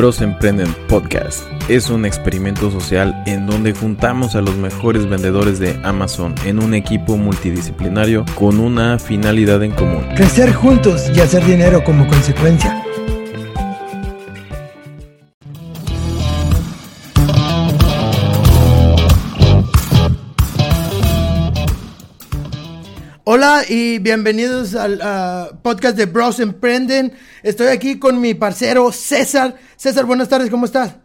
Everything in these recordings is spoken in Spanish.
Bros Emprenden Podcast es un experimento social en donde juntamos a los mejores vendedores de Amazon en un equipo multidisciplinario con una finalidad en común. Crecer juntos y hacer dinero como consecuencia. Hola y bienvenidos al podcast de Bros Emprenden. Estoy aquí con mi parcero César. César, buenas tardes, ¿cómo estás?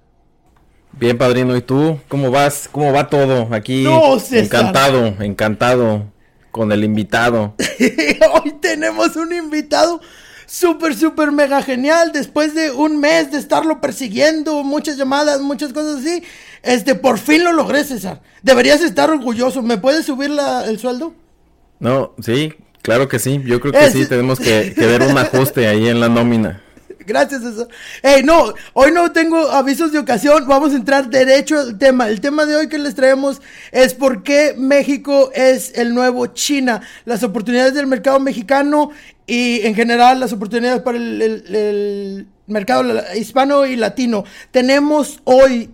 Bien, padrino, ¿y tú? ¿Cómo vas? ¿Cómo va todo? Aquí No, César. encantado, encantado con el invitado. Hoy tenemos un invitado súper, súper mega genial. Después de un mes de estarlo persiguiendo, muchas llamadas, muchas cosas así. Este, por fin lo logré, César. Deberías estar orgulloso. ¿Me puedes subir la- el sueldo? No, sí, claro que sí. Yo creo que Es- sí, tenemos que, que ver un ajuste ahí en la nómina. Gracias, César. Hey, no, hoy no tengo avisos de ocasión. Vamos a entrar derecho al tema. El tema de hoy que les traemos es por qué México es el nuevo China. Las oportunidades del mercado mexicano y en general las oportunidades para el, el- el mercado hispano y latino. Tenemos hoy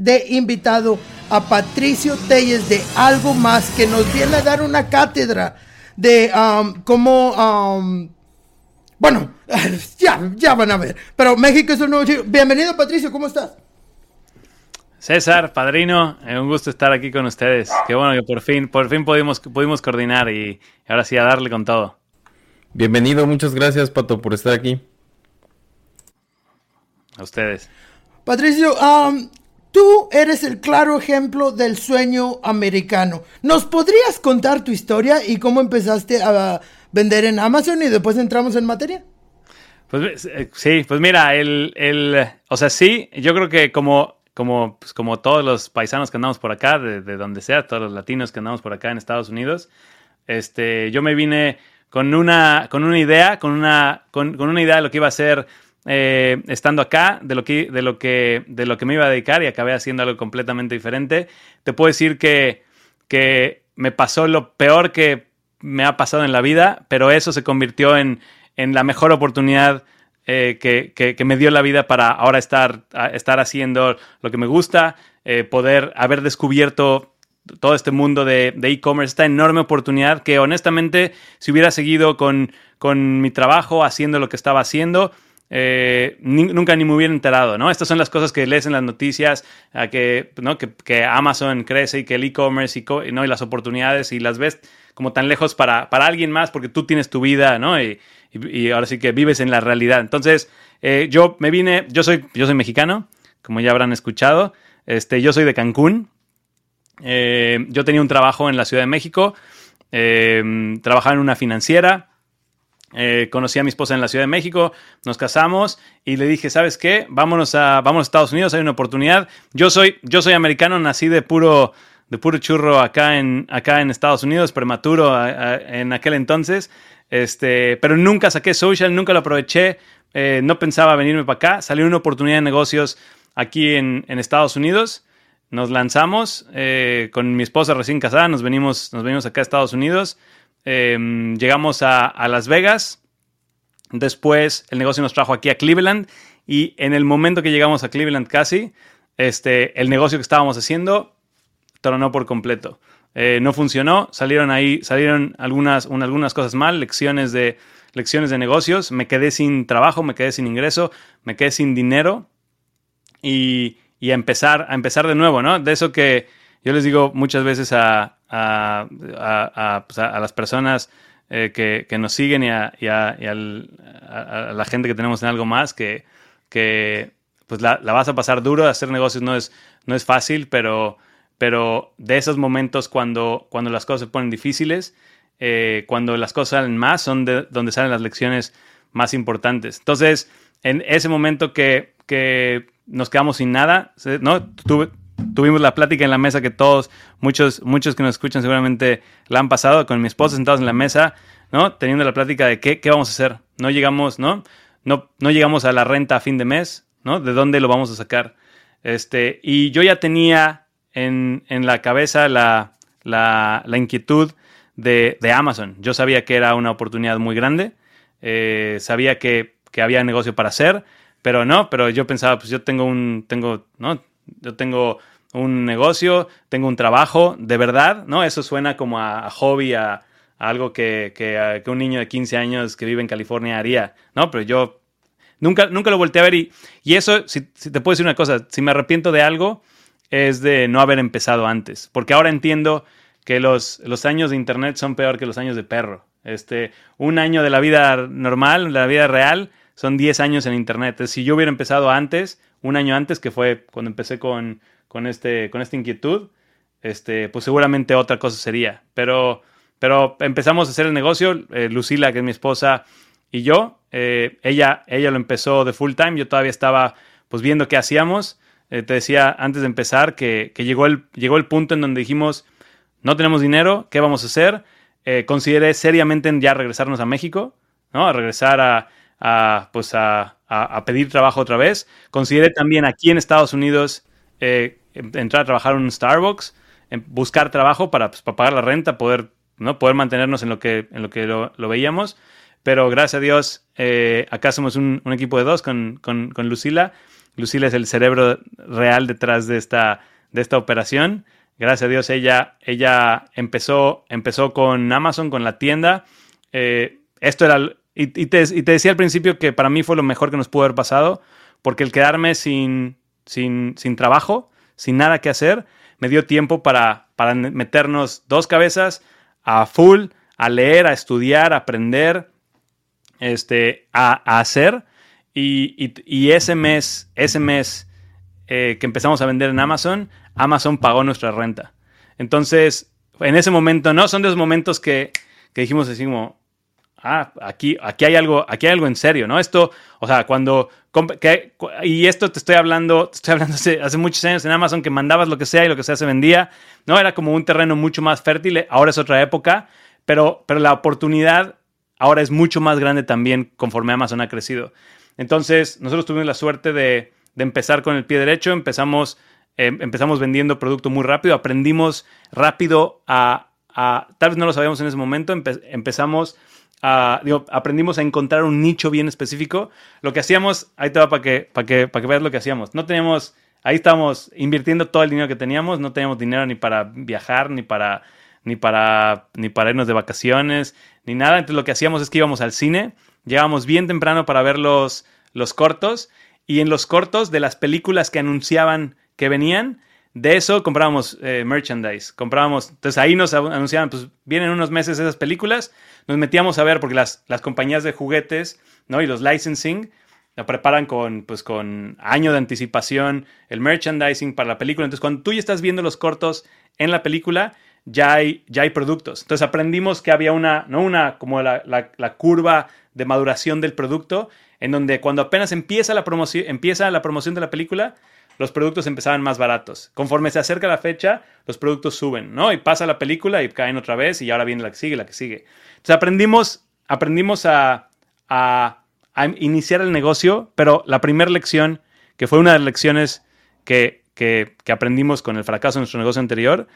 de invitado a Patricio Telles de Algo Más, que nos viene a dar una cátedra de um, cómo... um, bueno, ya, ya van a ver. Pero México es un nuevo chico. Bienvenido, Patricio, ¿cómo estás? César, padrino, eh, un gusto estar aquí con ustedes. Qué bueno que por fin, por fin pudimos, pudimos coordinar y ahora sí a darle con todo. Bienvenido, muchas gracias, Pato, por estar aquí. A ustedes. Patricio, um, tú eres el claro ejemplo del sueño americano. ¿Nos podrías contar tu historia y cómo empezaste a vender en Amazon y después entramos en materia? Pues eh, sí, pues mira, el, el, o sea, sí, yo creo que como, como, pues, como todos los paisanos que andamos por acá, de, de donde sea, todos los latinos que andamos por acá en Estados Unidos, este, yo me vine con una, con una idea, con una, con, una idea de lo que iba a hacer eh, estando acá, de lo, que, de, lo que, de lo que me iba a dedicar y acabé haciendo algo completamente diferente. Te puedo decir que, que me pasó lo peor que me ha pasado en la vida, pero eso se convirtió en, en la mejor oportunidad eh, que, que- me dio la vida para ahora estar, estar haciendo lo que me gusta, eh, poder haber descubierto todo este mundo de de e-commerce, esta enorme oportunidad que honestamente si hubiera seguido con, con mi trabajo, haciendo lo que estaba haciendo, eh, nunca ni me hubiera enterado, ¿no? Estas son las cosas que lees en las noticias, que, ¿no? que, Amazon crece y que el e-commerce y, ¿no? y las oportunidades y las ves como tan lejos para, para alguien más porque tú tienes tu vida, ¿no? Y, ahora sí que vives en la realidad. Entonces, eh, yo me vine, yo soy, yo soy mexicano, como ya habrán escuchado, este, yo soy de Cancún, eh, yo tenía un trabajo en la Ciudad de México, trabajaba en una financiera, eh, conocí a mi esposa en la Ciudad de México, nos casamos y le dije, ¿sabes qué? Vámonos a, vámonos a Estados Unidos, hay una oportunidad. Yo soy, yo soy americano, nací de puro, de puro churro acá en, acá en Estados Unidos, prematuro en aquel entonces, este, pero nunca saqué social, nunca lo aproveché, eh, no pensaba venirme para acá. Salió una oportunidad de negocios aquí en, en Estados Unidos. Nos lanzamos eh, con mi esposa recién casada, nos venimos, nos venimos acá a Estados Unidos. Eh, llegamos a, Las Vegas. Después el negocio nos trajo aquí a Cleveland. Y en el momento que llegamos a Cleveland casi, este, el negocio que estábamos haciendo tronó por completo. Eh, no funcionó, salieron ahí, salieron algunas, un- algunas cosas mal, lecciones de, lecciones de negocios, me quedé sin trabajo, me quedé sin ingreso, me quedé sin dinero y, y a empezar, a empezar de nuevo, ¿no? De eso que yo les digo muchas veces a, a, a- a, pues, a- las personas eh, que, que nos siguen y, y y al- a- la gente que tenemos en algo más, que, que pues la, la vas a pasar duro, hacer negocios no es, no es fácil, pero, pero de esos momentos cuando, cuando las cosas se ponen difíciles, eh, cuando las cosas salen más, son de donde salen las lecciones más importantes. Entonces, en ese momento que, que nos quedamos sin nada, ¿no? Tuve- tuvimos la plática en la mesa que todos, muchos, muchos que nos escuchan seguramente la han pasado, con mi esposa sentados en la mesa, ¿no? Teniendo la plática de qué, qué vamos a hacer. No llegamos, ¿no? No, no llegamos a la renta a fin de mes, ¿no? ¿De dónde lo vamos a sacar? Este, y yo ya tenía en, en la cabeza la, la, la inquietud de, de Amazon. Yo sabía que era una oportunidad muy grande, eh, sabía que, que había negocio para hacer, pero no, pero yo pensaba, pues yo tengo un, tengo, ¿no? Yo tengo un negocio, tengo un trabajo, de verdad, ¿no? Eso suena como a, hobby, a, algo que, que, un niño de 15 años que vive en California haría, ¿no? Pero yo nunca, nunca lo volteé a ver y, y eso, si, te puedo decir una cosa, si me arrepiento de algo, es de no haber empezado antes, porque ahora entiendo que los, los años de Internet son peor que los años de perro. Este, un año de la vida normal, de la vida real, son 10 años en Internet. Si yo hubiera empezado antes, un año antes, que fue cuando empecé con, con, este, con esta inquietud, este, pues seguramente otra cosa sería. Pero, pero empezamos a hacer el negocio, eh, Lucila, que es mi esposa, y yo. Eh, ella, ella lo empezó de full time, yo todavía estaba pues viendo qué hacíamos. Eh, te decía antes de empezar que, que, llegó, el, llegó el punto en donde dijimos, no tenemos dinero, ¿qué vamos a hacer? consideré seriamente ya regresarnos a México, ¿no? A regresar a, a, pues a, a, pedir trabajo otra vez. Consideré también aquí en Estados Unidos eh, entrar a trabajar en un Starbucks, buscar trabajo para, pues, para, pagar la renta, poder, ¿no? poder mantenernos en lo que, en lo, que lo, veíamos. Pero gracias a Dios, eh, acá somos un, un, equipo de dos con, con, con, Lucila. Lucila es el cerebro real detrás de esta, de esta operación. Gracias a Dios, ella, ella empezó, empezó con Amazon, con la tienda. Eh, esto era y, te, decía al principio que para mí fue lo mejor que nos pudo haber pasado, porque el quedarme sin, trabajo, sin nada que hacer, me dio tiempo para, para meternos dos cabezas a full, a leer, a estudiar, a aprender, este, a, hacer. Y, ese mes, ese mes eh, que empezamos a vender en Amazon, Amazon pagó nuestra renta. Entonces, en ese momento, no, son de los momentos que, que dijimos así como, ah, aquí, aquí, hay algo, aquí hay algo en serio, ¿no? Esto, o sea, cuando, y esto te estoy hablando, te estoy hablando hace, muchos años en Amazon que mandabas lo que sea y lo que sea se vendía, ¿no? Era como un terreno mucho más fértil, ahora es otra época, pero, pero la oportunidad ahora es mucho más grande también conforme Amazon ha crecido. Entonces, nosotros tuvimos la suerte de, empezar con el pie derecho, empezamos, em, empezamos vendiendo producto muy rápido, aprendimos rápido a, tal vez no lo sabíamos en ese momento, empezamos aprendimos a encontrar un nicho bien específico. Lo que hacíamos, ahí te va para que, que, que veas lo que hacíamos. No teníamos, ahí estábamos invirtiendo todo el dinero que teníamos, no teníamos dinero ni para viajar, ni para, ni para, ni para irnos de vacaciones, ni nada. Entonces lo que hacíamos es que íbamos al cine, llegábamos bien temprano para ver los, los cortos, y en los cortos de las películas que anunciaban que venían, de eso comprábamos eh, merchandise, comprábamos, entonces ahí nos anunciaban, pues vienen unos meses esas películas, nos metíamos a ver porque las, las compañías de juguetes, ¿no? Y los licensing la preparan con, pues, con año de anticipación el merchandising para la película. Entonces, cuando tú ya estás viendo los cortos en la película, ya hay, ya hay productos. Entonces, aprendimos que había una, ¿no? Una, como la, la, curva de maduración del producto, en donde cuando apenas empieza la, empieza la promoción de la película, los productos empezaban más baratos. Conforme se acerca la fecha, los productos suben, ¿no? Y pasa la película y caen otra vez y ahora viene la que sigue, la que sigue. Entonces aprendimos, aprendimos a, iniciar el negocio, pero la primera lección, que fue una de las lecciones que, aprendimos con el fracaso de nuestro negocio anterior,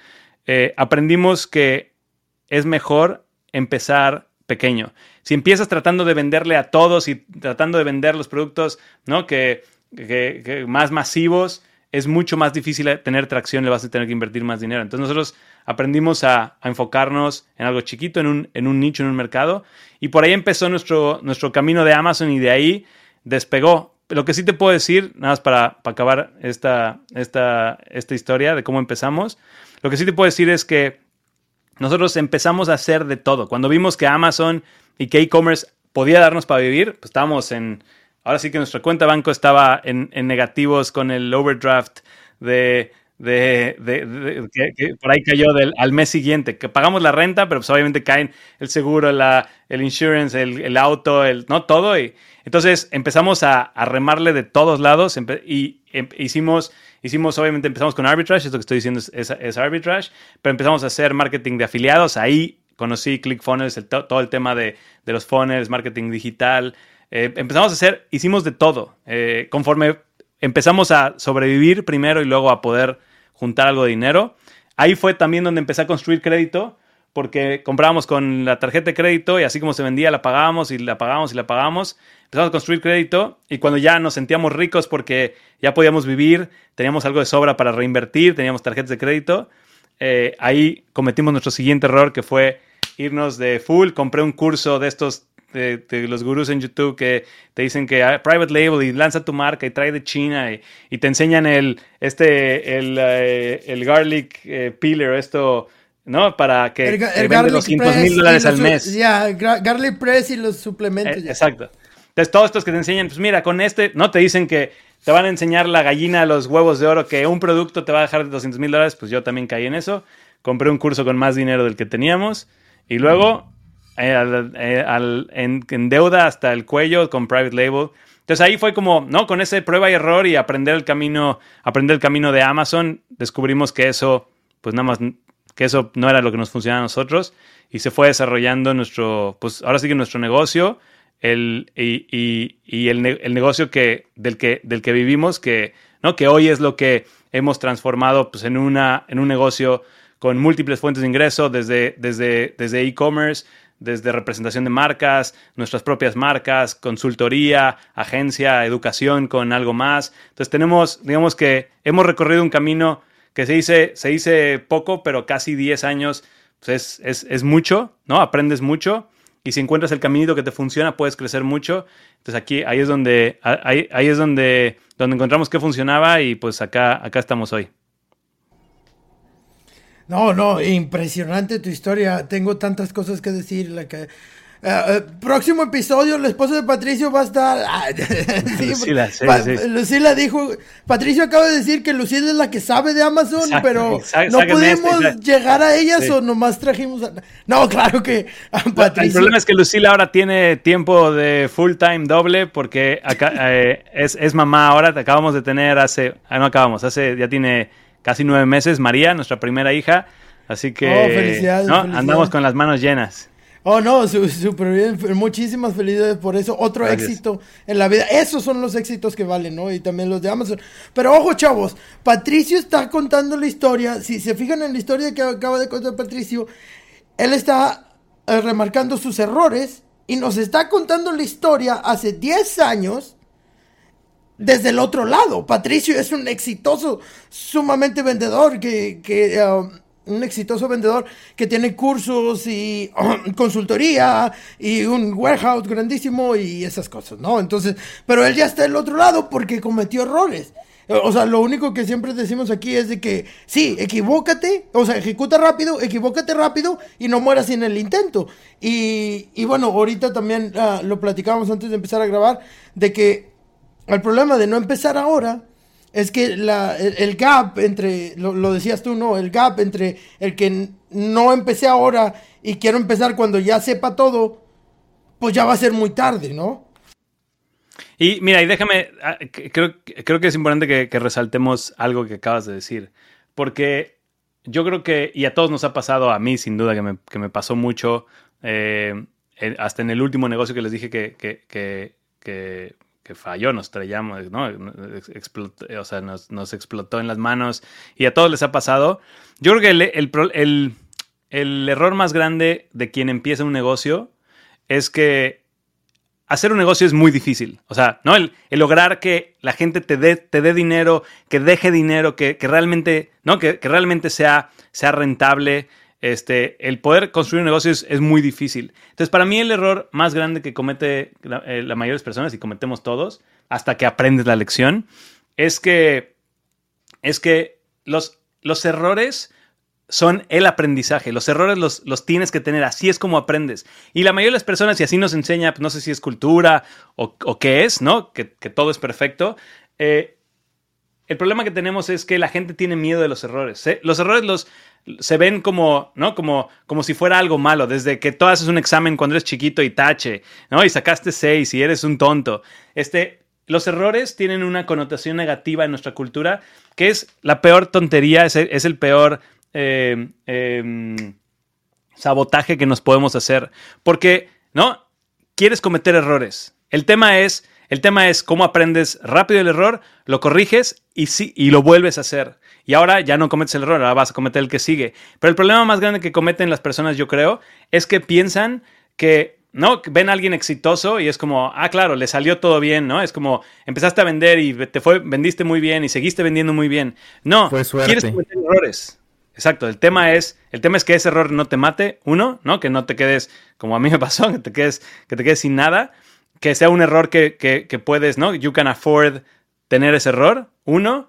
eh, aprendimos que es mejor empezar pequeño. Si empiezas tratando de venderle a todos y tratando de vender los productos ¿no? que, que más masivos, es mucho más difícil tener tracción, le vas a tener que invertir más dinero. Entonces nosotros aprendimos a, enfocarnos en algo chiquito, en un, en un, nicho, en un mercado, y por ahí empezó nuestro, nuestro camino de Amazon y de ahí despegó. Lo que sí te puedo decir, nada más para, acabar esta, esta, esta historia de cómo empezamos, lo que sí te puedo decir es que nosotros empezamos a hacer de todo. Cuando vimos que Amazon y que e-commerce podía darnos para vivir, pues estábamos en Ahora sí que nuestra cuenta banco estaba en, negativos con el overdraft de, de, que, por ahí cayó del, al mes siguiente, que pagamos la renta, pero pues obviamente caen el seguro, la, el insurance, el, auto, el, no todo. Y, entonces empezamos a, remarle de todos lados y em, hicimos, hicimos, obviamente empezamos con arbitrage, esto que estoy diciendo es, arbitrage, pero empezamos a hacer marketing de afiliados. Ahí conocí ClickFunnels, todo el tema de, de los funnels, marketing digital. Eh, empezamos a hacer, hicimos de todo. Eh, conforme empezamos a sobrevivir primero y luego a poder juntar algo de dinero, ahí fue también donde empecé a construir crédito, porque comprábamos con la tarjeta de crédito y así como se vendía, la pagábamos y la pagábamos y la pagábamos. Empezamos a construir crédito y cuando ya nos sentíamos ricos porque ya podíamos vivir, teníamos algo de sobra para reinvertir, teníamos tarjetas de crédito, eh, ahí cometimos nuestro siguiente error que fue irnos de full. Compré un curso de estos de, los gurús en YouTube que te dicen que ah, private label y lanza tu marca y trae de China y, te enseñan el, este, el, eh, el garlic eh, peeler, esto, ¿no? Para que, el, vende 200 mil dólares al mes. Ya, garlic press y los suplementos. exacto. Entonces, todos estos que te enseñan, pues mira, con este, ¿no? Te dicen que te van a enseñar la gallina, los huevos de oro, que un producto te va a dejar de 200 mil dólares, pues yo también caí en eso. Compré un curso con más dinero del que teníamos y luego eh, eh, en, deuda hasta el cuello con private label. Entonces ahí fue como, ¿no? Con ese prueba y error y aprender el camino, aprender el camino de Amazon, descubrimos que eso, pues nada más, que eso no era lo que nos funcionaba a nosotros y se fue desarrollando nuestro, pues ahora sí que nuestro negocio el, y, el, negocio que, del, que, del que vivimos, que, ¿no? que hoy es lo que hemos transformado pues, en, una, en un negocio con múltiples fuentes de ingreso, desde, desde, desde e-commerce, desde representación de marcas, nuestras propias marcas, consultoría, agencia, educación con algo más. Entonces tenemos, digamos que hemos recorrido un camino que se dice, se dice poco, pero casi 10 años pues es, es mucho, ¿no? Aprendes mucho y si encuentras el caminito que te funciona, puedes crecer mucho. Entonces aquí, ahí es donde, ahí, ahí es donde, donde encontramos qué funcionaba y pues acá, acá estamos hoy. No, no, impresionante tu historia. Tengo tantas cosas que decir. La que, eh, eh, próximo episodio, el esposo de Patricio va a estar. Lucila, sí, sí. Lucila dijo. Patricio acaba de decir que Lucila es la que sabe de Amazon, pero no pudimos llegar a ellas o nomás trajimos. No, claro que Patricio. El problema es que Lucila ahora tiene tiempo de full time doble porque acá, eh, es, es, mamá ahora. Acabamos de tener hace. Ah, no acabamos, hace. Ya tiene casi nueve meses María, nuestra primera hija. Así que. Oh, felicidades, Andamos con las manos llenas. Oh, no, súper bien. Muchísimas felicidades por eso. Otro éxito en la vida. Esos son los éxitos que valen, ¿no? Y también los de Amazon. Pero ojo, chavos. Patricio está contando la historia. Si se fijan en la historia que acaba de contar Patricio, él está eh, remarcando sus errores y nos está contando la historia hace 10 años desde el otro lado. Patricio es un exitoso, sumamente vendedor que... que um, un exitoso vendedor que tiene cursos y consultoría y un warehouse grandísimo y esas cosas, ¿no? Entonces, pero él ya está del otro lado porque cometió errores. O sea, lo único que siempre decimos aquí es de que sí, equivócate, o sea, ejecuta rápido, equivócate rápido y no mueras sin el intento. Y, y bueno, ahorita también ah, lo platicábamos antes de empezar a grabar, de que el problema de no empezar ahora es que el, gap entre, lo, decías tú, ¿no? El gap entre el que no empecé ahora y quiero empezar cuando ya sepa todo, pues ya va a ser muy tarde, ¿no? Y mira, y déjame, ah, creo, creo que es importante que, resaltemos algo que acabas de decir, porque yo creo que, y a todos nos ha pasado, a mí sin duda que me, que me pasó mucho, eh, hasta en el último negocio que les dije que, que que falló, nos estrellamos, ¿no? o sea, nos, explotó en las manos y a todos les ha pasado. Yo creo que el, el, error más grande de quien empieza un negocio es que hacer un negocio es muy difícil. O sea, ¿no? El, lograr que la gente te dé, te dinero, que deje dinero, que, realmente, ¿no? Que, que realmente sea, sea rentable este, el poder construir un negocio es, muy difícil. Entonces, para mí el error más grande que comete la, eh, mayoría de personas y cometemos todos, hasta que aprendes la lección, es que, es que los, los errores son el aprendizaje. Los errores los, los, tienes que tener. Así es como aprendes. Y la mayoría de las personas, y así nos enseña, pues, no sé si es cultura o, qué es, ¿no? Que, todo es perfecto. Eh, el problema que tenemos es que la gente tiene miedo de los errores. ¿eh? Los errores los, se ven como, ¿no? Como, como si fuera algo malo, desde que tú haces un examen cuando eres chiquito y tache, ¿no? Y sacaste seis y eres un tonto. Este, los errores tienen una connotación negativa en nuestra cultura, que es la peor tontería, es el, peor eh, em, sabotaje que nos podemos hacer. Porque, ¿no? Quieres cometer errores. El tema es, El tema es cómo aprendes rápido el error, lo corriges y, sí, y lo vuelves a hacer. Y ahora ya no cometes el error, ahora vas a cometer el que sigue. Pero el problema más grande que cometen las personas, yo creo, es que piensan que ¿no? Ven a alguien exitoso y es como, ah, claro, le salió todo bien, ¿no? Es como, empezaste a vender y te fue, vendiste muy bien y seguiste vendiendo muy bien. No, quieres cometer errores. Exacto, el tema es, el tema es que ese error no te mate, uno, ¿no? Que no te quedes, como a mí me pasó, que te quedes, que te quedes sin nada, que sea un error que, que, puedes, ¿no? You can afford tener ese error, uno.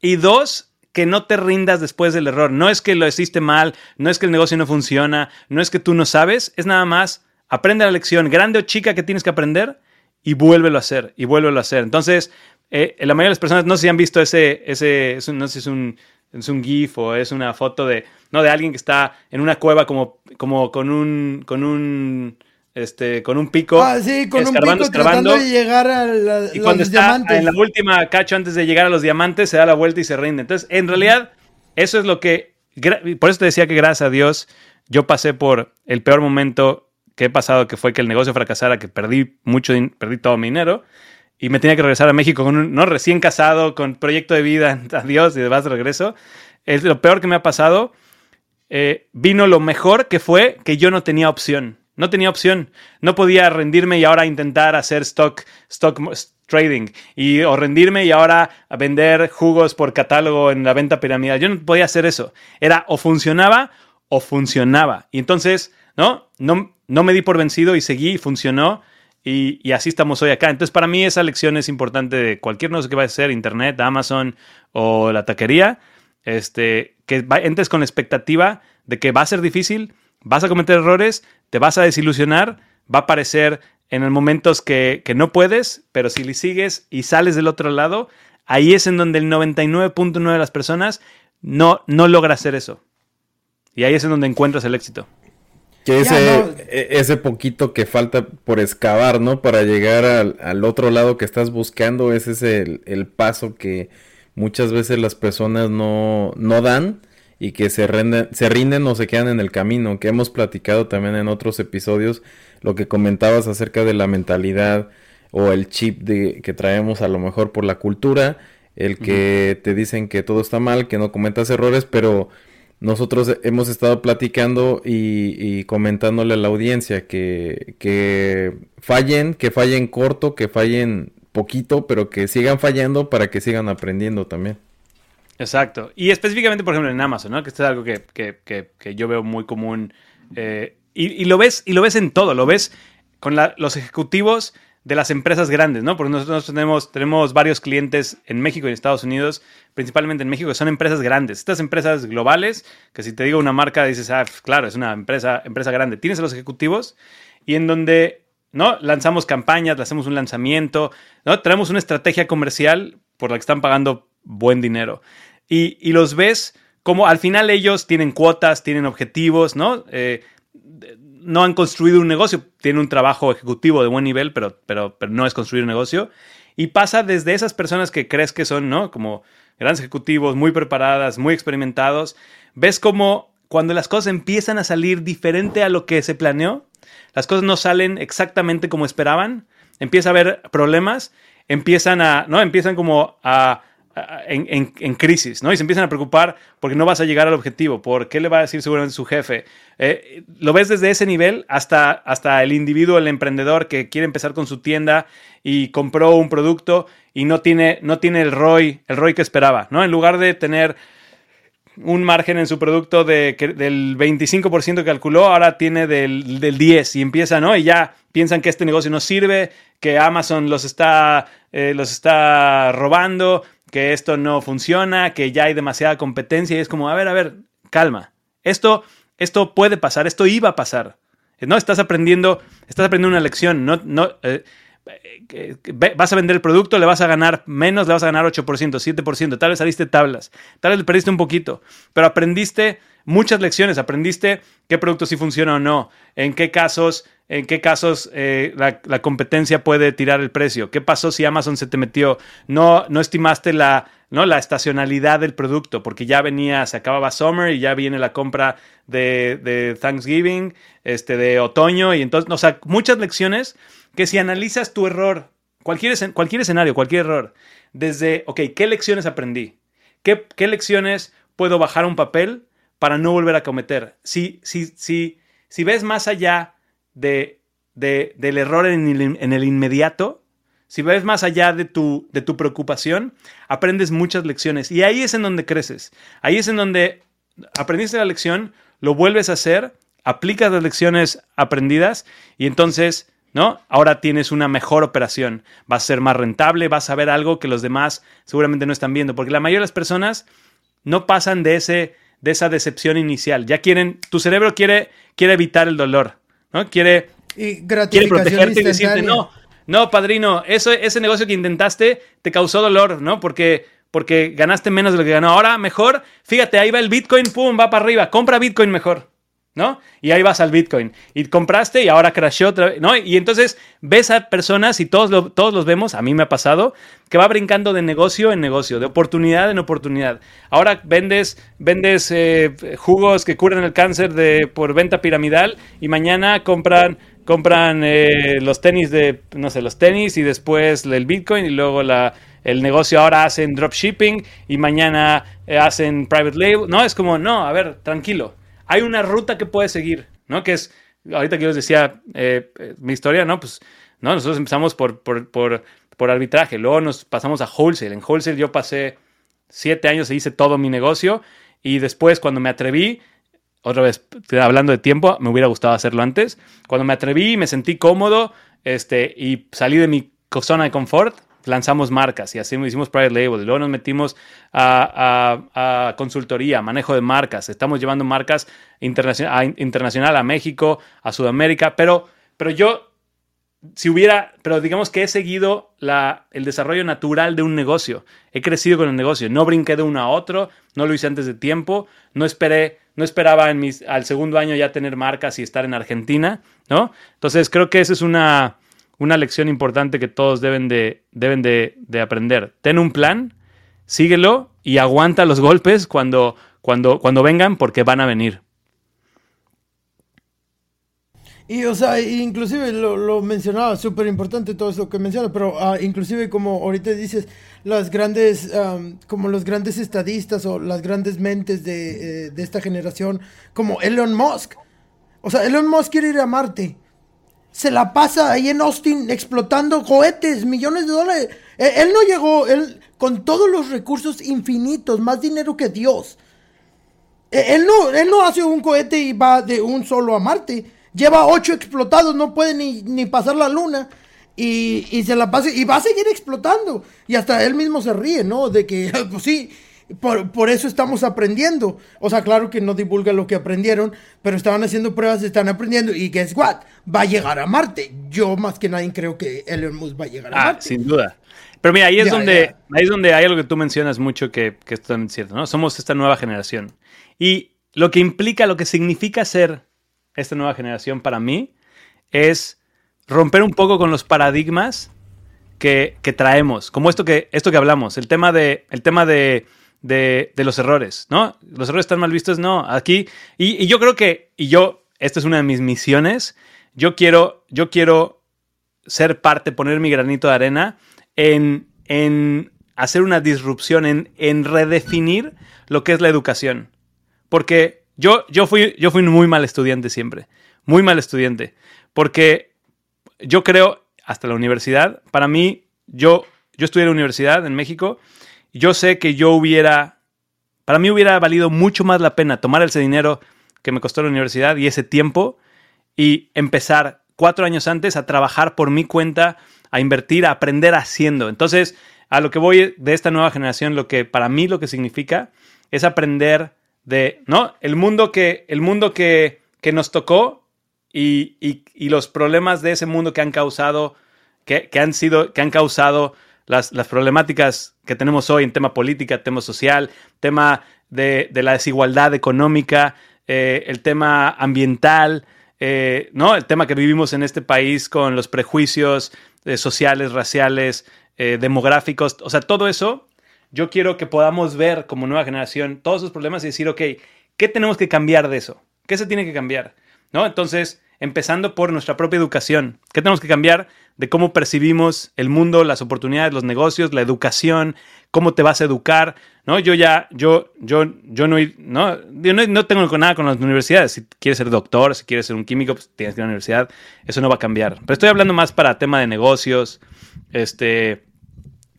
Y dos, que no te rindas después del error. No es que lo hiciste mal, no es que el negocio no funciona, no es que tú no sabes, es nada más aprende la lección, grande o chica que tienes que aprender y vuélvelo a hacer, y vuélvelo a hacer. Entonces, eh, la mayoría de las personas no sé si han visto ese, ese, no sé si es un, es un GIF o es una foto de, no, de alguien que está en una cueva como, como con un, con un, este, con un pico. Ah, sí, con un pico tratando de llegar a y cuando está En la última cacho antes de llegar a los diamantes, se da la vuelta y se rinde. Entonces, en realidad, eso es lo que, por eso te decía que gracias a Dios, yo pasé por el peor momento que he pasado, que fue que el negocio fracasara, que perdí mucho, perdí todo mi dinero y me tenía que regresar a México con un, no recién casado, con proyecto de vida, adiós y de de regreso. Es lo peor que me ha pasado. Eh, vino lo mejor que fue que yo no tenía opción. No tenía opción. No podía rendirme y ahora intentar hacer stock, trading. Y, o rendirme y ahora vender jugos por catálogo en la venta piramidal. Yo no podía hacer eso. Era o funcionaba o funcionaba. Y entonces, ¿no? No, no me di por vencido y seguí y funcionó. Y, así estamos hoy acá. Entonces, para mí esa lección es importante de cualquier negocio que vaya a ser, Internet, Amazon o la taquería, este, que entres con la expectativa de que va a ser difícil, vas a cometer errores, te vas a desilusionar, va a parecer en momentos que, que no puedes, pero si le sigues y sales del otro lado, ahí es en donde el 99.9 de las personas no, no logra hacer eso. Y ahí es en donde encuentras el éxito. Que ese, e, ese poquito que falta por excavar, ¿no? Para llegar al, otro lado que estás buscando, ese es el, paso que muchas veces las personas no, no dan y que se rinden, se rinden o se quedan en el camino, que hemos platicado también en otros episodios, lo que comentabas acerca de la mentalidad o el chip de, que traemos a lo mejor por la cultura, el que te dicen que todo está mal, que no cometas errores, pero nosotros hemos estado platicando y, comentándole a la audiencia que, que, fallen, que fallen corto, que fallen poquito, pero que sigan fallando para que sigan aprendiendo también. Exacto. Y específicamente, por ejemplo, en Amazon, ¿no? Que esto es algo que, que, que, yo veo muy común. Eh, y, lo ves, y lo ves en todo, lo ves con los ejecutivos de las empresas grandes, ¿no? Porque nosotros tenemos, tenemos varios clientes en México y en Estados Unidos, principalmente en México, que son empresas grandes. Estas empresas globales, que si te digo una marca, dices, ah, claro, es una empresa, empresa grande. Tienes a los ejecutivos y en donde, ¿no? Lanzamos campañas, hacemos un lanzamiento, ¿no? Tenemos una estrategia comercial por la que están pagando buen dinero. Y, y los ves como al final ellos tienen cuotas, tienen objetivos, ¿no? Eh, no han construido un negocio, tienen un trabajo ejecutivo de buen nivel, pero, pero, pero no es construir un negocio. Y pasa desde esas personas que crees que son, ¿no? Como grandes ejecutivos, muy preparadas, muy experimentados. Ves como cuando las cosas empiezan a salir diferente a lo que se planeó, las cosas no salen exactamente como esperaban, empieza a haber problemas, empiezan a, ¿no? Empiezan como a en, crisis, ¿no? Y se empiezan a preocupar porque no vas a llegar al objetivo, por qué le va a decir seguramente su jefe. Eh, lo ves desde ese nivel hasta, hasta el individuo, el emprendedor que quiere empezar con su tienda y compró un producto y no tiene, no tiene el ROI, el ROI que esperaba, ¿no? En lugar de tener un margen en su producto de, del 25% que calculó, ahora tiene del, del 10% y empieza, ¿no? Y ya piensan que este negocio no sirve, que Amazon los está, eh, los está robando, que esto no funciona, que ya hay demasiada competencia y es como, a ver, a ver, calma. Esto, esto puede pasar, esto iba a pasar. No, estás aprendiendo, estás aprendiendo una lección. No, no, eh, vas a vender el producto, le vas a ganar menos, le vas a ganar 8%, 7%, tal vez saliste tablas, tal vez perdiste un poquito, pero aprendiste muchas lecciones, aprendiste qué producto sí funciona o no, en qué casos en qué casos eh, la, competencia puede tirar el precio. ¿Qué pasó si Amazon se te metió? No, no estimaste la, ¿no? la estacionalidad del producto, porque ya venía, se acababa Summer y ya viene la compra de, Thanksgiving, este, de otoño, y entonces, o sea, muchas lecciones que si analizas tu error cualquier, cualquier escenario, cualquier error, desde, ok, ¿qué lecciones aprendí? ¿Qué, qué lecciones puedo bajar un papel para no volver a cometer? Si, si, si, si ves más allá de, de, del error en el, en el inmediato, si ves más allá de tu, de tu preocupación, aprendes muchas lecciones. Y ahí es en donde creces. Ahí es en donde aprendiste la lección, lo vuelves a hacer, aplicas las lecciones aprendidas y entonces, ¿no? Ahora tienes una mejor operación. Vas a ser más rentable, vas a ver algo que los demás seguramente no están viendo. Porque la mayoría de las personas no pasan de, ese, de esa decepción inicial. Ya quieren, tu cerebro quiere, quiere evitar el dolor, ¿no? Quiere, y quiere protegerte y decirte, no, no, padrino, eso, ese negocio que intentaste te causó dolor, ¿no? Porque porque ganaste menos de lo que ganó. Ahora mejor, fíjate, ahí va el Bitcoin, pum, va para arriba, compra Bitcoin mejor, ¿no? Y ahí vas al Bitcoin. Y compraste y ahora crashó otra vez, ¿no? Y entonces ves a personas y todos, todos los vemos, a mí me ha pasado, que va brincando de negocio en negocio, de oportunidad en oportunidad. Ahora vendes, vendes eh, jugos que curan el cáncer de, por venta piramidal y mañana compran compran eh, los tenis de, no sé, los tenis y después el Bitcoin y luego la, el negocio ahora hacen dropshipping y mañana eh, hacen private label. No, es como, no, a ver, tranquilo. Hay una ruta que puedes seguir, ¿no? Que es, ahorita que yo les decía eh, eh, mi historia, ¿no? Pues, no, nosotros empezamos por, por, por, arbitraje, luego nos pasamos a wholesale. En wholesale yo pasé siete años e hice todo mi negocio y después cuando me atreví, otra vez hablando de tiempo, me hubiera gustado hacerlo antes. Cuando me atreví, me sentí cómodo este, y salí de mi zona de confort, lanzamos marcas y así hicimos private label. Y luego nos metimos a, consultoría, manejo de marcas. Estamos llevando marcas internacional a, internacional a México, a Sudamérica. Pero, pero yo, si hubiera, pero digamos que he seguido la, el desarrollo natural de un negocio. He crecido con el negocio. No brinqué de uno a otro. No lo hice antes de tiempo. No esperé. No esperaba en mis, al segundo año ya tener marcas y estar en Argentina, ¿no? Entonces creo que esa es una, una lección importante que todos deben de, deben de, aprender. Ten un plan, síguelo y aguanta los golpes cuando, cuando, cuando vengan porque van a venir. Y, o sea, inclusive lo, lo mencionaba, súper importante todo eso que menciona, pero ah, inclusive como ahorita dices, las grandes, como los grandes estadistas o las grandes mentes de, eh, de esta generación, como Elon Musk. O sea, Elon Musk quiere ir a Marte se la pasa ahí en Austin explotando cohetes, millones de dólares. Él, no llegó, él con todos los recursos infinitos, más dinero que Dios. E, él no, él no hace un cohete y va de un solo a Marte. Lleva ocho explotados, no puede ni, ni pasar la luna. Y, y, se la pasa y va a seguir explotando. Y hasta él mismo se ríe, ¿no? De que, pues sí, por, eso estamos aprendiendo. O sea, claro que no divulga lo que aprendieron, pero estaban haciendo pruebas, están aprendiendo. Y guess what? Va a llegar a Marte. Yo más que nadie creo que Elon Musk va a llegar a ah, Marte. Sin duda. Pero mira, ahí es, donde, ahí es donde hay algo que tú mencionas mucho que, que es totalmente cierto, ¿no? Somos esta nueva generación. Y lo que implica, lo que significa ser esta nueva generación para mí es romper un poco con los paradigmas que, que traemos. Como esto que, esto que hablamos, el tema de, el tema de de, los errores, ¿no? Los errores están mal vistos, no. Aquí, y, yo creo que, y yo, esta es una de mis misiones, yo quiero, yo quiero ser parte, poner mi granito de arena en, en hacer una disrupción, en, en redefinir lo que es la educación. Porque yo, yo, fui, yo fui un muy mal estudiante siempre, muy mal estudiante, porque yo creo, hasta la universidad, para mí, yo, yo estudié en la universidad en México yo sé que yo hubiera, para mí hubiera valido mucho más la pena tomar ese dinero que me costó la universidad y ese tiempo y empezar cuatro años antes a trabajar por mi cuenta, a invertir, a aprender haciendo. Entonces, a lo que voy de esta nueva generación, lo que para mí lo que significa es aprender de, ¿no? El mundo que, el mundo que, que nos tocó y, y, los problemas de ese mundo que han causado, que, que han sido, que han causado las, problemáticas que tenemos hoy en tema política, tema social, tema de, la desigualdad económica, eh, el tema ambiental, eh, ¿no? El tema que vivimos en este país con los prejuicios eh, sociales, raciales, demográficos, o sea, todo eso, yo quiero que podamos ver como nueva generación todos esos problemas y decir, ok, ¿qué tenemos que cambiar de eso? ¿Qué se tiene que cambiar? ¿No? Entonces, empezando por nuestra propia educación. ¿Qué tenemos que cambiar de cómo percibimos el mundo, las oportunidades, los negocios, la educación, cómo te vas a educar? ¿no? Yo ya, yo, yo, yo no, no, yo no, tengo nada con las universidades. Si quieres ser doctor, si quieres ser un químico, pues tienes que ir a la universidad. Eso no va a cambiar. Pero estoy hablando más para tema de negocios, este,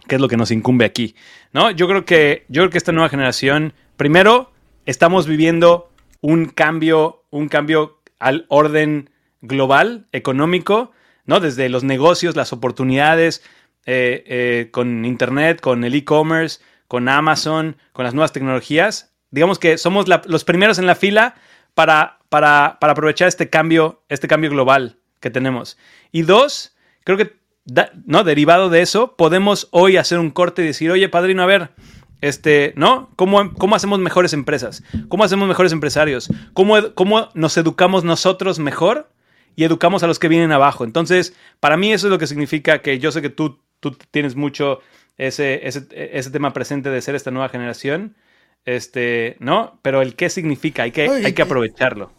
qué es lo que nos incumbe aquí, ¿no? Yo creo que, yo creo que esta nueva generación, primero, estamos viviendo un cambio, un cambio al orden global, económico, ¿no? Desde los negocios, las oportunidades eh, eh, con Internet, con el e-commerce, con Amazon, con las nuevas tecnologías. Digamos que somos los primeros en la fila para, para, para, aprovechar este cambio, este cambio global que tenemos. Y dos, creo que, ¿no? Derivado de eso, podemos hoy hacer un corte y decir, oye, padrino, a ver, este, ¿no? ¿Cómo, ¿Cómo, hacemos mejores empresas? ¿Cómo hacemos mejores empresarios? ¿Cómo, ¿Cómo, nos educamos nosotros mejor y educamos a los que vienen abajo? Entonces, para mí eso es lo que significa que yo sé que tú, tú tienes mucho ese, ese, ese tema presente de ser esta nueva generación, este, ¿no? Pero el qué significa, hay que, hay que aprovecharlo.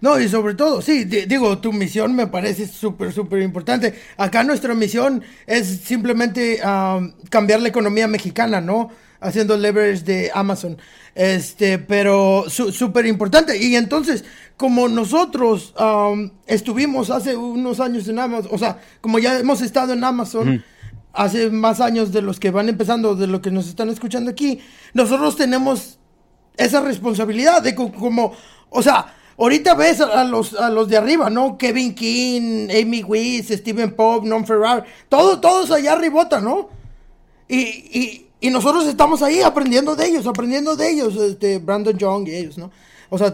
No, y sobre todo, sí, digo, tu misión me parece súper, súper importante. Acá nuestra misión es simplemente cambiar la economía mexicana, ¿no? haciendo leverage de Amazon. Este, pero súper importante. Y entonces, como nosotros um, estuvimos hace unos años en Amazon, o sea, como ya hemos estado en Amazon, hace más años de los que van empezando, de lo que nos están escuchando aquí, nosotros tenemos esa responsabilidad de como, o sea, ahorita ves a, los, a los de arriba, ¿no? Kevin King, Amy Weiss, Steven Pop, Non Ferrar, todo, todos allá arribota, ¿no? Y, y, y nosotros estamos ahí aprendiendo de ellos, aprendiendo de ellos, este, Brandon Young y ellos, ¿no? O sea,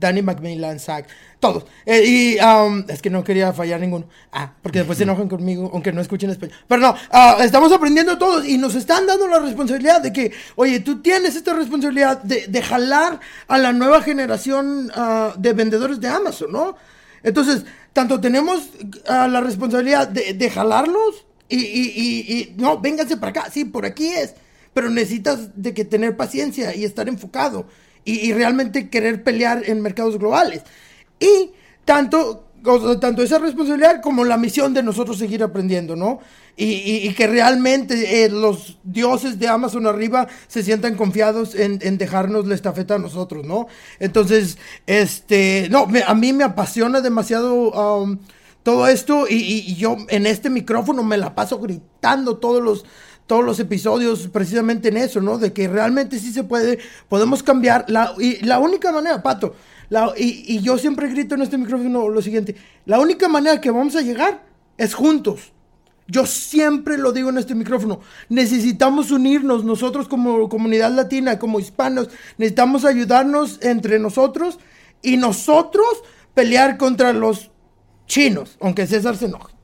Danny McMillan, Zach, todos. Eh, y um, es que no quería fallar ninguno. Ah, porque después se enojan conmigo, aunque no escuchen español. Pero no, uh, estamos aprendiendo todos y nos están dando la responsabilidad de que, oye, tú tienes esta responsabilidad de, de jalar a la nueva generación uh, de vendedores de Amazon, ¿no? Entonces, tanto tenemos uh, la responsabilidad de, de jalarlos y, y, y, no, vénganse para acá, sí, por aquí es. Pero necesitas de que tener paciencia y estar enfocado y, realmente querer pelear en mercados globales. Y tanto, tanto esa responsabilidad como la misión de nosotros seguir aprendiendo, ¿no? Y, que realmente eh, los dioses de Amazon arriba se sientan confiados en, dejarnos la estafeta a nosotros, ¿no? Entonces, este, no, a mí me apasiona demasiado um, todo esto y, yo en este micrófono me la paso gritando todos los todos los episodios precisamente en eso, ¿no? De que realmente sí se puede, podemos cambiar. La, y la única manera, Pato, y, y, yo siempre grito en este micrófono lo siguiente, la única manera que vamos a llegar es juntos. Yo siempre lo digo en este micrófono, necesitamos unirnos nosotros como comunidad latina, como hispanos, necesitamos ayudarnos entre nosotros y nosotros pelear contra los chinos, aunque César se enoje.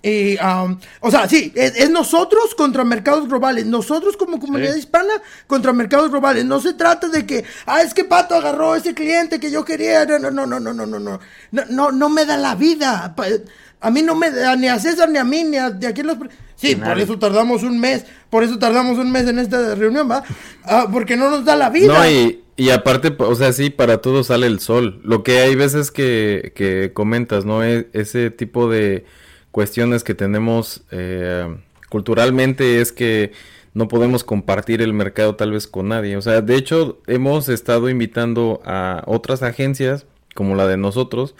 Y, um, o sea, sí, es, nosotros contra mercados globales, nosotros como comunidad hispana contra mercados globales. No se trata de que, ah, es que Pato agarró ese cliente que yo quería. No, no, no, no, no, no, no, no, no, no me da la vida. A mí no me da, ni a César, ni a mí, ni a de aquí los... Sí, por eso tardamos un mes, por eso tardamos un mes en esta reunión, ¿va? Ah, porque no nos da la vida. No, y, y aparte, o sea, sí, para todo sale el sol. Lo que hay veces que, que comentas, ¿no? E, ese tipo de cuestiones que tenemos eh, culturalmente es que no podemos compartir el mercado tal vez con nadie. O sea, de hecho, hemos estado invitando a otras agencias, como la de nosotros,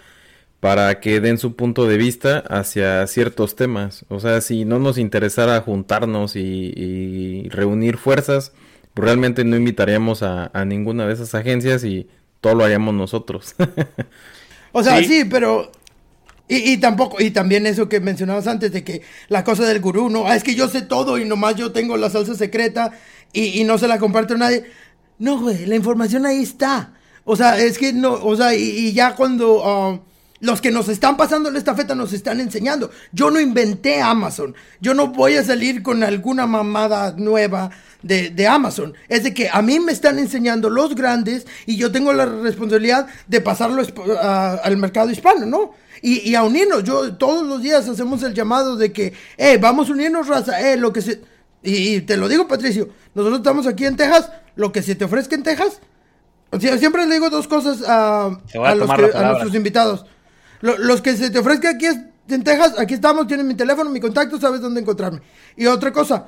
para que den su punto de vista hacia ciertos temas. O sea, si no nos interesara juntarnos y reunir fuerzas, realmente no invitaríamos a, ninguna de esas agencias y todo lo haríamos nosotros. o sea, sí, pero y, tampoco, y también eso que mencionabas antes de que la cosa del gurú, no, ah, es que yo sé todo y nomás yo tengo la salsa secreta y, no se la comparto a nadie. No, güey, la información ahí está. O sea, es que no, o sea, y, ya cuando ah, los que nos están pasando la estafeta nos están enseñando. Yo no inventé Amazon. Yo no voy a salir con alguna mamada nueva de, Amazon. Es de que a mí me están enseñando los grandes y yo tengo la responsabilidad de pasarlo al mercado hispano, ¿no? Y, a unirnos. Yo todos los días hacemos el llamado de que, eh, vamos a unirnos, raza, eh, lo que se... Y, te lo digo, Patricio, nosotros estamos aquí en Texas, lo que se te ofrezca en Texas, siempre le digo dos cosas a, nuestros invitados. los que se te ofrezca aquí en Texas, aquí estamos, tienes mi teléfono, mi contacto, sabes dónde encontrarme. Y otra cosa,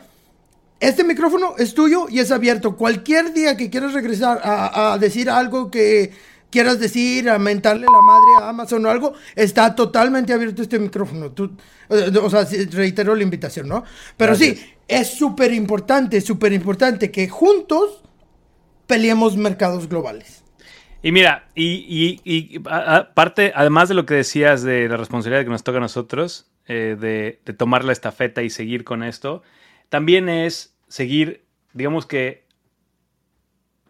este micrófono es tuyo y es abierto. Cualquier día que quieras regresar a, decir algo que quieras decir, a mentarle la madre a Amazon o algo, está totalmente abierto este micrófono. Tú, eh, o sea, reitero la invitación, ¿no? Pero sí, es súper importante, súper importante que juntos peleemos mercados globales. Y mira, y, aparte, además de lo que decías de la responsabilidad que nos toca a nosotros, eh, de, de tomar la estafeta y seguir con esto, también es seguir, digamos que,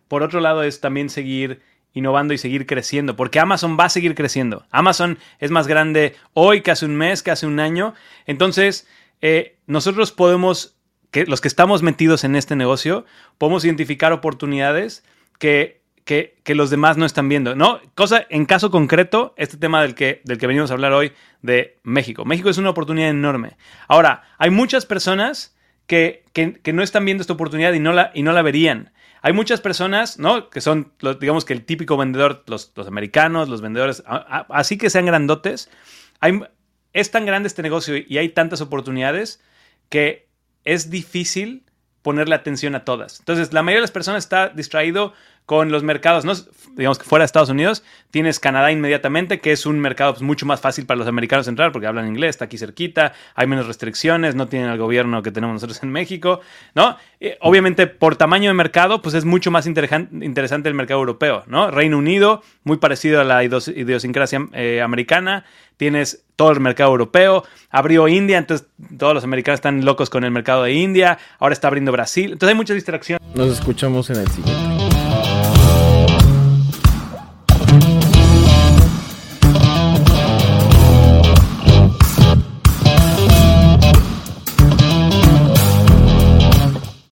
por otro lado es también seguir innovando y seguir creciendo, porque Amazon va a seguir creciendo. Amazon es más grande hoy que hace un mes, que hace un año. Entonces, eh, nosotros podemos, que los que estamos metidos en este negocio, podemos identificar oportunidades que, que, que, los demás no están viendo. ¿no? Cosa, en caso concreto, este tema del que, del que venimos a hablar hoy de México. México es una oportunidad enorme. Ahora, hay muchas personas que, no están viendo esta oportunidad y no la, y no la verían. Hay muchas personas, ¿no? Que son, digamos que el típico vendedor, los, americanos, los vendedores, así que sean grandotes. Hay, es tan grande este negocio y hay tantas oportunidades que es difícil ponerle atención a todas. Entonces, la mayoría de las personas está distraído con los mercados, digamos que fuera de Estados Unidos, tienes Canadá inmediatamente, que es un mercado pues, mucho más fácil para los americanos entrar porque hablan inglés, está aquí cerquita, hay menos restricciones, no tienen el gobierno que tenemos nosotros en México, ¿no? obviamente, por tamaño de mercado, pues es mucho más interesante el mercado europeo, ¿no? Reino Unido, muy parecido a la idiosincrasia eh, americana, tienes todo el mercado europeo, abrió India, entonces todos los americanos están locos con el mercado de India, ahora está abriendo Brasil, entonces hay mucha distracción. Nos escuchamos en el siguiente.